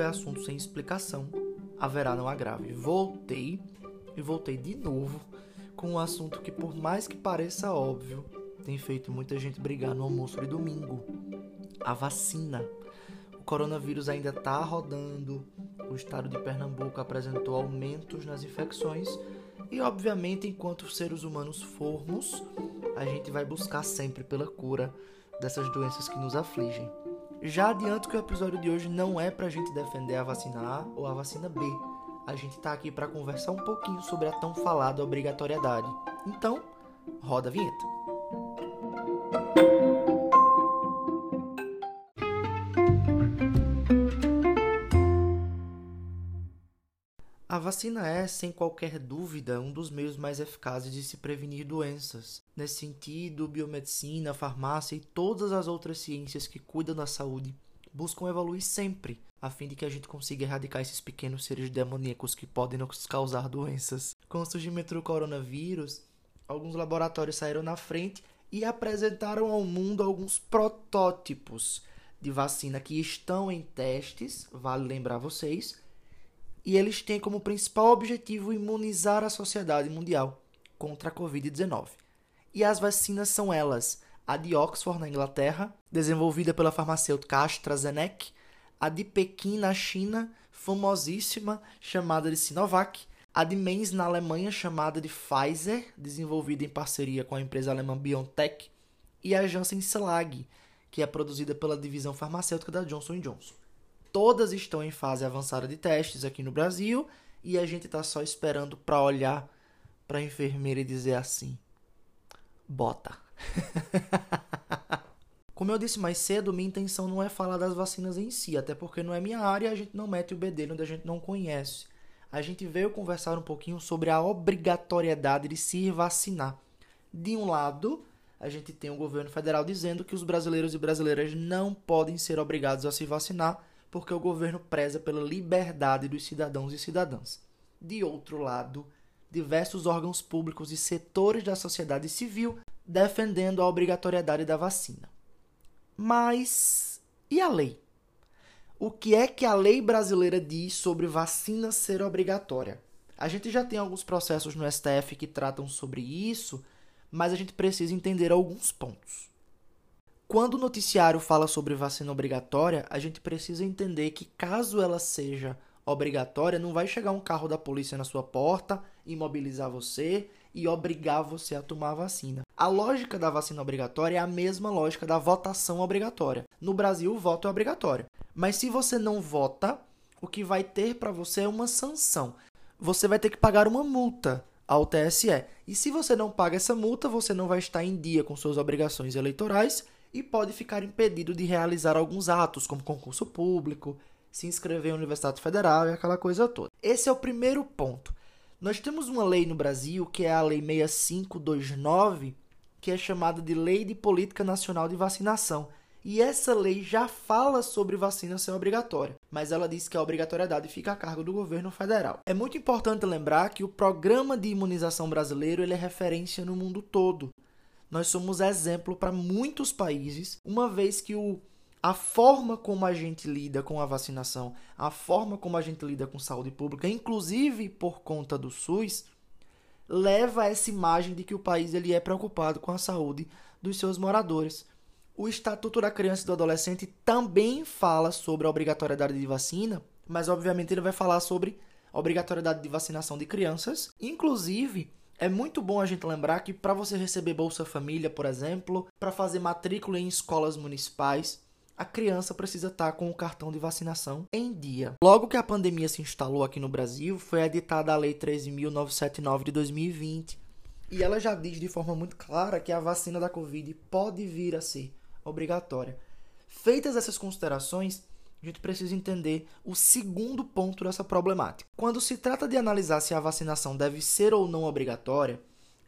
houver assunto sem explicação, haverá não agrave. Voltei e voltei de novo com um assunto que, por mais que pareça óbvio, tem feito muita gente brigar no almoço de domingo: a vacina. O coronavírus ainda está rodando, o estado de Pernambuco apresentou aumentos nas infecções e, obviamente, enquanto seres humanos formos, a gente vai buscar sempre pela cura dessas doenças que nos afligem. Já adianto que o episódio de hoje não é para a gente defender a vacina A ou a vacina B. A gente está aqui para conversar um pouquinho sobre a tão falada obrigatoriedade. Então, roda a vinheta. A vacina é, sem qualquer dúvida, um dos meios mais eficazes de se prevenir doenças. Nesse sentido, biomedicina, farmácia e todas as outras ciências que cuidam da saúde buscam evoluir sempre, a fim de que a gente consiga erradicar esses pequenos seres demoníacos que podem nos causar doenças. Com o surgimento do coronavírus, alguns laboratórios saíram na frente e apresentaram ao mundo alguns protótipos de vacina que estão em testes, vale lembrar vocês, e eles têm como principal objetivo imunizar a sociedade mundial contra a Covid-19. E as vacinas são elas: a de Oxford, na Inglaterra, desenvolvida pela farmacêutica AstraZeneca, a de Pequim, na China, famosíssima, chamada de Sinovac, a de Mainz, na Alemanha, chamada de Pfizer, desenvolvida em parceria com a empresa alemã BioNTech, e a Janssen Slag, que é produzida pela divisão farmacêutica da Johnson Johnson. Todas estão em fase avançada de testes aqui no Brasil e a gente está só esperando para olhar para a enfermeira e dizer assim: bota. Como eu disse mais cedo, minha intenção não é falar das vacinas em si, até porque não é minha área a gente não mete o bedelho onde a gente não conhece. A gente veio conversar um pouquinho sobre a obrigatoriedade de se vacinar. De um lado, a gente tem o governo federal dizendo que os brasileiros e brasileiras não podem ser obrigados a se vacinar porque o governo preza pela liberdade dos cidadãos e cidadãs. De outro lado, diversos órgãos públicos e setores da sociedade civil defendendo a obrigatoriedade da vacina. Mas e a lei? O que é que a lei brasileira diz sobre vacina ser obrigatória? A gente já tem alguns processos no STF que tratam sobre isso, mas a gente precisa entender alguns pontos. Quando o noticiário fala sobre vacina obrigatória, a gente precisa entender que caso ela seja obrigatória, não vai chegar um carro da polícia na sua porta, imobilizar você e obrigar você a tomar a vacina. A lógica da vacina obrigatória é a mesma lógica da votação obrigatória. No Brasil, o voto é obrigatório. Mas se você não vota, o que vai ter para você é uma sanção. Você vai ter que pagar uma multa ao TSE. E se você não paga essa multa, você não vai estar em dia com suas obrigações eleitorais e pode ficar impedido de realizar alguns atos, como concurso público, se inscrever em Universidade Federal e aquela coisa toda. Esse é o primeiro ponto. Nós temos uma lei no Brasil, que é a Lei 6529, que é chamada de Lei de Política Nacional de Vacinação. E essa lei já fala sobre vacina ser obrigatória, mas ela diz que a obrigatoriedade fica a cargo do governo federal. É muito importante lembrar que o programa de imunização brasileiro ele é referência no mundo todo nós somos exemplo para muitos países, uma vez que o, a forma como a gente lida com a vacinação, a forma como a gente lida com saúde pública, inclusive por conta do SUS, leva a essa imagem de que o país ele é preocupado com a saúde dos seus moradores. O Estatuto da Criança e do Adolescente também fala sobre a obrigatoriedade de vacina, mas obviamente ele vai falar sobre a obrigatoriedade de vacinação de crianças, inclusive é muito bom a gente lembrar que para você receber Bolsa Família, por exemplo, para fazer matrícula em escolas municipais, a criança precisa estar tá com o cartão de vacinação em dia. Logo que a pandemia se instalou aqui no Brasil, foi editada a Lei 13.979 de 2020. E ela já diz de forma muito clara que a vacina da Covid pode vir a ser obrigatória. Feitas essas considerações, a gente precisa entender o segundo ponto dessa problemática. Quando se trata de analisar se a vacinação deve ser ou não obrigatória,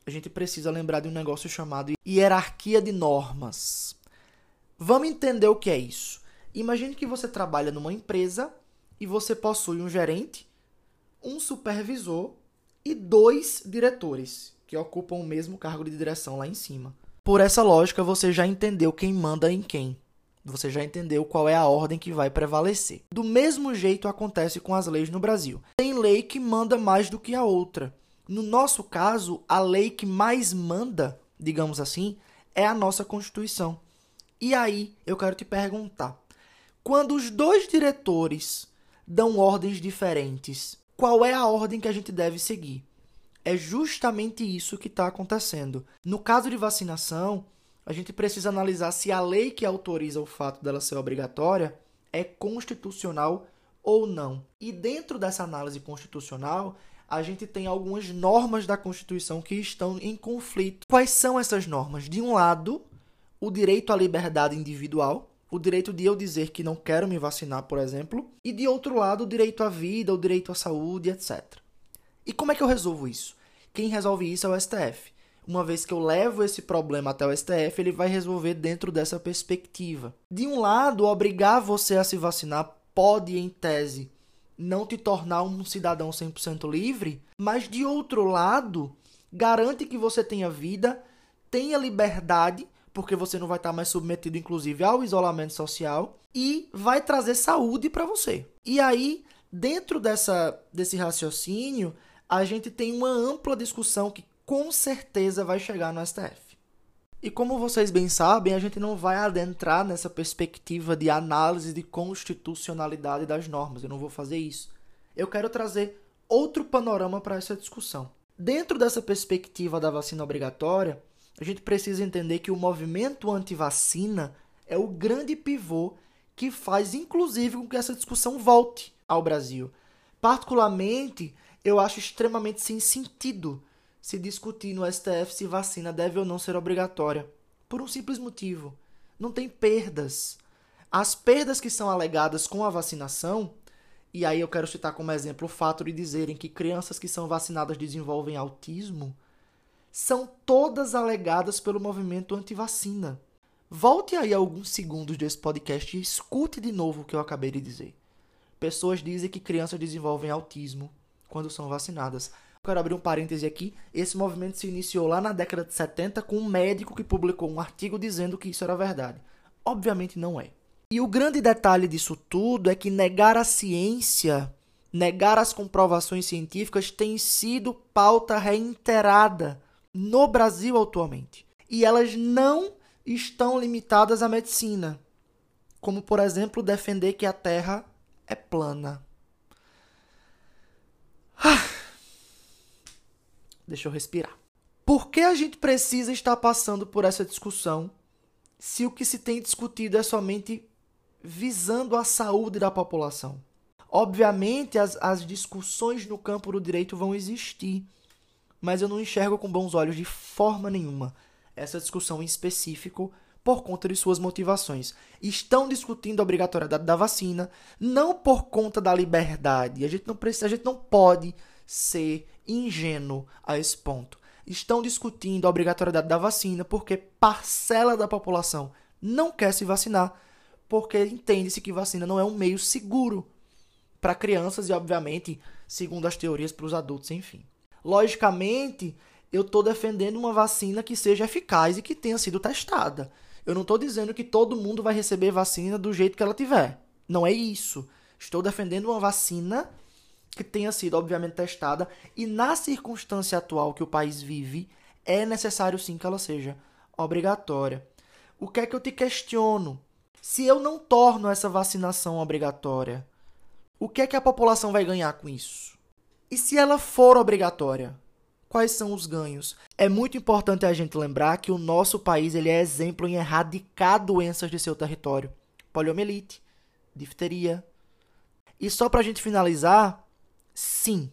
a gente precisa lembrar de um negócio chamado hierarquia de normas. Vamos entender o que é isso. Imagine que você trabalha numa empresa e você possui um gerente, um supervisor e dois diretores que ocupam o mesmo cargo de direção lá em cima. Por essa lógica, você já entendeu quem manda em quem. Você já entendeu qual é a ordem que vai prevalecer. Do mesmo jeito acontece com as leis no Brasil. Tem lei que manda mais do que a outra. No nosso caso, a lei que mais manda, digamos assim, é a nossa Constituição. E aí, eu quero te perguntar: quando os dois diretores dão ordens diferentes, qual é a ordem que a gente deve seguir? É justamente isso que está acontecendo. No caso de vacinação, a gente precisa analisar se a lei que autoriza o fato dela ser obrigatória é constitucional ou não. E dentro dessa análise constitucional, a gente tem algumas normas da Constituição que estão em conflito. Quais são essas normas? De um lado, o direito à liberdade individual, o direito de eu dizer que não quero me vacinar, por exemplo, e de outro lado, o direito à vida, o direito à saúde, etc. E como é que eu resolvo isso? Quem resolve isso é o STF uma vez que eu levo esse problema até o STF, ele vai resolver dentro dessa perspectiva. De um lado, obrigar você a se vacinar pode, em tese, não te tornar um cidadão 100% livre, mas de outro lado, garante que você tenha vida, tenha liberdade, porque você não vai estar mais submetido, inclusive, ao isolamento social, e vai trazer saúde para você. E aí, dentro dessa, desse raciocínio, a gente tem uma ampla discussão que com certeza vai chegar no STF. E como vocês bem sabem, a gente não vai adentrar nessa perspectiva de análise de constitucionalidade das normas. Eu não vou fazer isso. Eu quero trazer outro panorama para essa discussão. Dentro dessa perspectiva da vacina obrigatória, a gente precisa entender que o movimento anti-vacina é o grande pivô que faz, inclusive, com que essa discussão volte ao Brasil. Particularmente, eu acho extremamente sem sentido se discutir no STF se vacina deve ou não ser obrigatória. Por um simples motivo: não tem perdas. As perdas que são alegadas com a vacinação, e aí eu quero citar como exemplo o fato de dizerem que crianças que são vacinadas desenvolvem autismo, são todas alegadas pelo movimento anti-vacina. Volte aí alguns segundos desse podcast e escute de novo o que eu acabei de dizer. Pessoas dizem que crianças desenvolvem autismo quando são vacinadas. Quero abrir um parêntese aqui. Esse movimento se iniciou lá na década de 70 com um médico que publicou um artigo dizendo que isso era verdade. Obviamente não é. E o grande detalhe disso tudo é que negar a ciência, negar as comprovações científicas tem sido pauta reiterada no Brasil atualmente. E elas não estão limitadas à medicina. Como, por exemplo, defender que a Terra é plana. Ah. Deixa eu respirar. Por que a gente precisa estar passando por essa discussão se o que se tem discutido é somente visando a saúde da população? Obviamente, as, as discussões no campo do direito vão existir, mas eu não enxergo com bons olhos de forma nenhuma essa discussão em específico por conta de suas motivações. Estão discutindo a obrigatoriedade da vacina, não por conta da liberdade. A gente não precisa, a gente não pode ser ingênuo a esse ponto. Estão discutindo a obrigatoriedade da vacina porque parcela da população não quer se vacinar, porque entende-se que vacina não é um meio seguro para crianças e, obviamente, segundo as teorias, para os adultos, enfim. Logicamente, eu estou defendendo uma vacina que seja eficaz e que tenha sido testada. Eu não estou dizendo que todo mundo vai receber vacina do jeito que ela tiver. Não é isso. Estou defendendo uma vacina que tenha sido obviamente testada e na circunstância atual que o país vive, é necessário sim que ela seja obrigatória. O que é que eu te questiono? Se eu não torno essa vacinação obrigatória, o que é que a população vai ganhar com isso? E se ela for obrigatória, quais são os ganhos? É muito importante a gente lembrar que o nosso país ele é exemplo em erradicar doenças de seu território. Poliomielite, difteria. E só para a gente finalizar, Sim.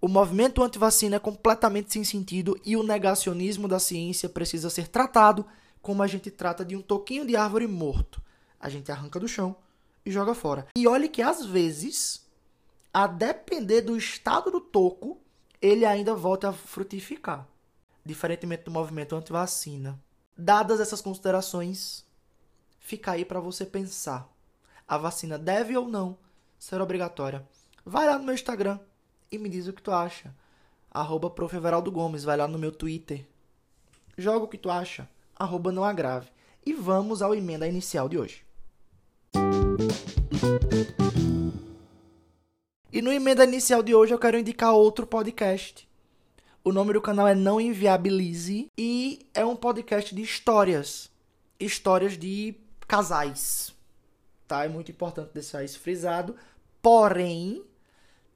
O movimento anti-vacina é completamente sem sentido e o negacionismo da ciência precisa ser tratado como a gente trata de um toquinho de árvore morto. A gente arranca do chão e joga fora. E olhe que às vezes, a depender do estado do toco, ele ainda volta a frutificar. Diferentemente do movimento anti-vacina. Dadas essas considerações, fica aí para você pensar. A vacina deve ou não ser obrigatória? Vai lá no meu Instagram e me diz o que tu acha. Arroba Gomes, vai lá no meu Twitter. Joga o que tu acha. Arroba não agrave. E vamos ao emenda inicial de hoje. E no emenda inicial de hoje eu quero indicar outro podcast. O nome do canal é Não Inviabilize e é um podcast de histórias. Histórias de casais. Tá? É muito importante deixar isso frisado. Porém,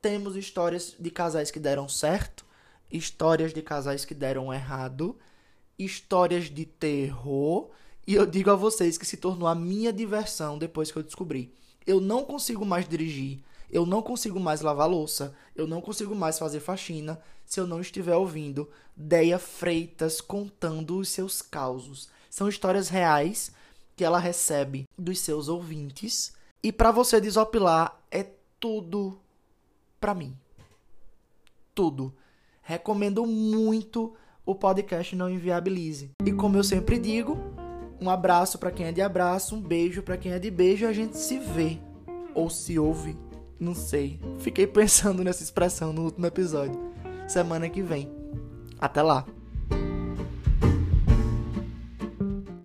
temos histórias de casais que deram certo, histórias de casais que deram errado, histórias de terror. E eu digo a vocês que se tornou a minha diversão depois que eu descobri. Eu não consigo mais dirigir, eu não consigo mais lavar louça, eu não consigo mais fazer faxina se eu não estiver ouvindo Deia Freitas contando os seus causos. São histórias reais que ela recebe dos seus ouvintes. E para você desopilar é tudo para mim. Tudo. Recomendo muito o podcast Não Inviabilize. E como eu sempre digo, um abraço para quem é de abraço, um beijo para quem é de beijo, a gente se vê ou se ouve, não sei. Fiquei pensando nessa expressão no último episódio. Semana que vem. Até lá.